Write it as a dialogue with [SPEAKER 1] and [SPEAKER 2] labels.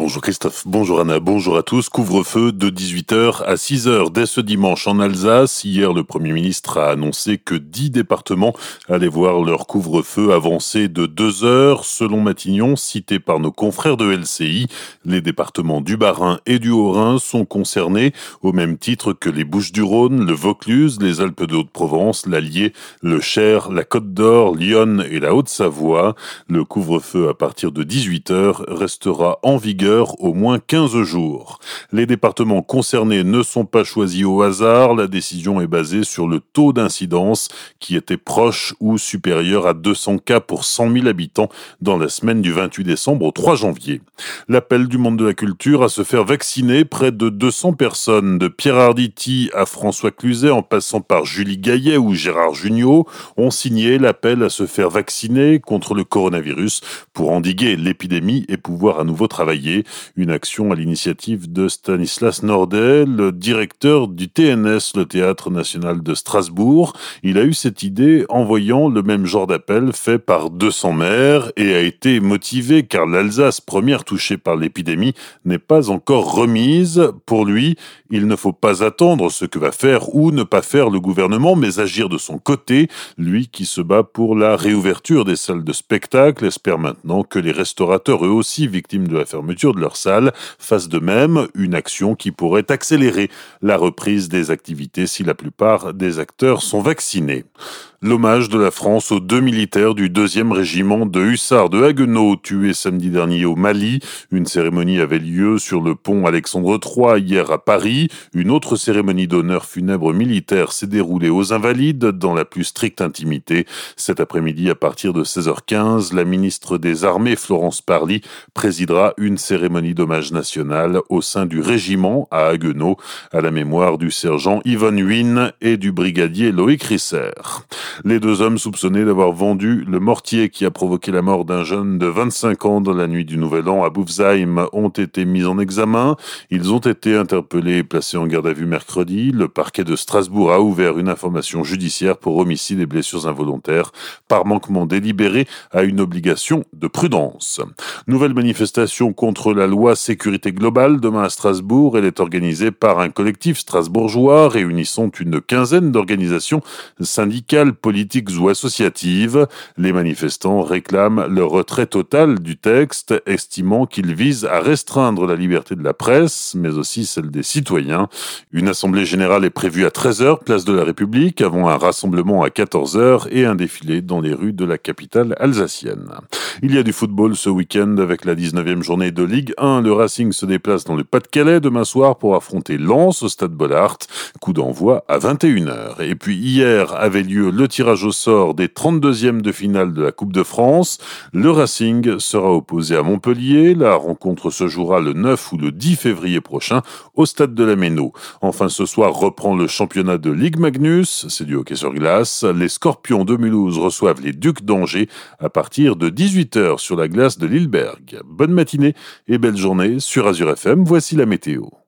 [SPEAKER 1] Bonjour Christophe, bonjour Anna, bonjour à tous. Couvre-feu de 18h à 6h dès ce dimanche en Alsace. Hier, le Premier ministre a annoncé que 10 départements allaient voir leur couvre-feu avancer de 2 heures. Selon Matignon, cité par nos confrères de LCI, les départements du Bas-Rhin et du Haut-Rhin sont concernés au même titre que les Bouches-du-Rhône, le Vaucluse, les Alpes de Haute-Provence, l'Allier, le Cher, la Côte d'Or, Lyon et la Haute-Savoie. Le couvre-feu à partir de 18h restera en vigueur au moins 15 jours. Les départements concernés ne sont pas choisis au hasard. La décision est basée sur le taux d'incidence qui était proche ou supérieur à 200 cas pour 100 000 habitants dans la semaine du 28 décembre au 3 janvier. L'appel du monde de la culture à se faire vacciner près de 200 personnes de Pierre Arditi à François Cluzet en passant par Julie Gaillet ou Gérard Jugnot ont signé l'appel à se faire vacciner contre le coronavirus pour endiguer l'épidémie et pouvoir à nouveau travailler une action à l'initiative de Stanislas Nordel, directeur du TNS, le Théâtre National de Strasbourg. Il a eu cette idée en voyant le même genre d'appel fait par 200 maires et a été motivé car l'Alsace, première touchée par l'épidémie, n'est pas encore remise. Pour lui, il ne faut pas attendre ce que va faire ou ne pas faire le gouvernement, mais agir de son côté. Lui qui se bat pour la réouverture des salles de spectacle espère maintenant que les restaurateurs, eux aussi victimes de la fermeture, de leur salle. Fassent de même, une action qui pourrait accélérer la reprise des activités si la plupart des acteurs sont vaccinés l'hommage de la France aux deux militaires du deuxième régiment de hussards de Haguenau tués samedi dernier au Mali. Une cérémonie avait lieu sur le pont Alexandre III hier à Paris. Une autre cérémonie d'honneur funèbre militaire s'est déroulée aux Invalides dans la plus stricte intimité. Cet après-midi, à partir de 16h15, la ministre des Armées, Florence Parly, présidera une cérémonie d'hommage national au sein du régiment à Haguenau, à la mémoire du sergent Yvonne Huyn et du brigadier Loïc Risser. Les deux hommes soupçonnés d'avoir vendu le mortier qui a provoqué la mort d'un jeune de 25 ans dans la nuit du Nouvel An à Boufsheim ont été mis en examen. Ils ont été interpellés et placés en garde à vue mercredi. Le parquet de Strasbourg a ouvert une information judiciaire pour homicide et blessures involontaires par manquement délibéré à une obligation de prudence. Nouvelle manifestation contre la loi sécurité globale demain à Strasbourg. Elle est organisée par un collectif strasbourgeois réunissant une quinzaine d'organisations syndicales politiques ou associatives. Les manifestants réclament le retrait total du texte, estimant qu'il vise à restreindre la liberté de la presse, mais aussi celle des citoyens. Une assemblée générale est prévue à 13h, place de la République, avant un rassemblement à 14h et un défilé dans les rues de la capitale alsacienne. Il y a du football ce week-end avec la 19e journée de Ligue 1. Le Racing se déplace dans le Pas-de-Calais demain soir pour affronter Lens au stade Bollard. Coup d'envoi à 21h. Et puis hier avait lieu le tirage au sort des 32e de finale de la Coupe de France. Le Racing sera opposé à Montpellier. La rencontre se jouera le 9 ou le 10 février prochain au stade de la Méno. Enfin, ce soir reprend le championnat de Ligue Magnus. C'est du hockey sur glace. Les Scorpions de Mulhouse reçoivent les Ducs d'Angers à partir de 18h sur la glace de Lilleberg. Bonne matinée et belle journée sur Azure FM. Voici la météo.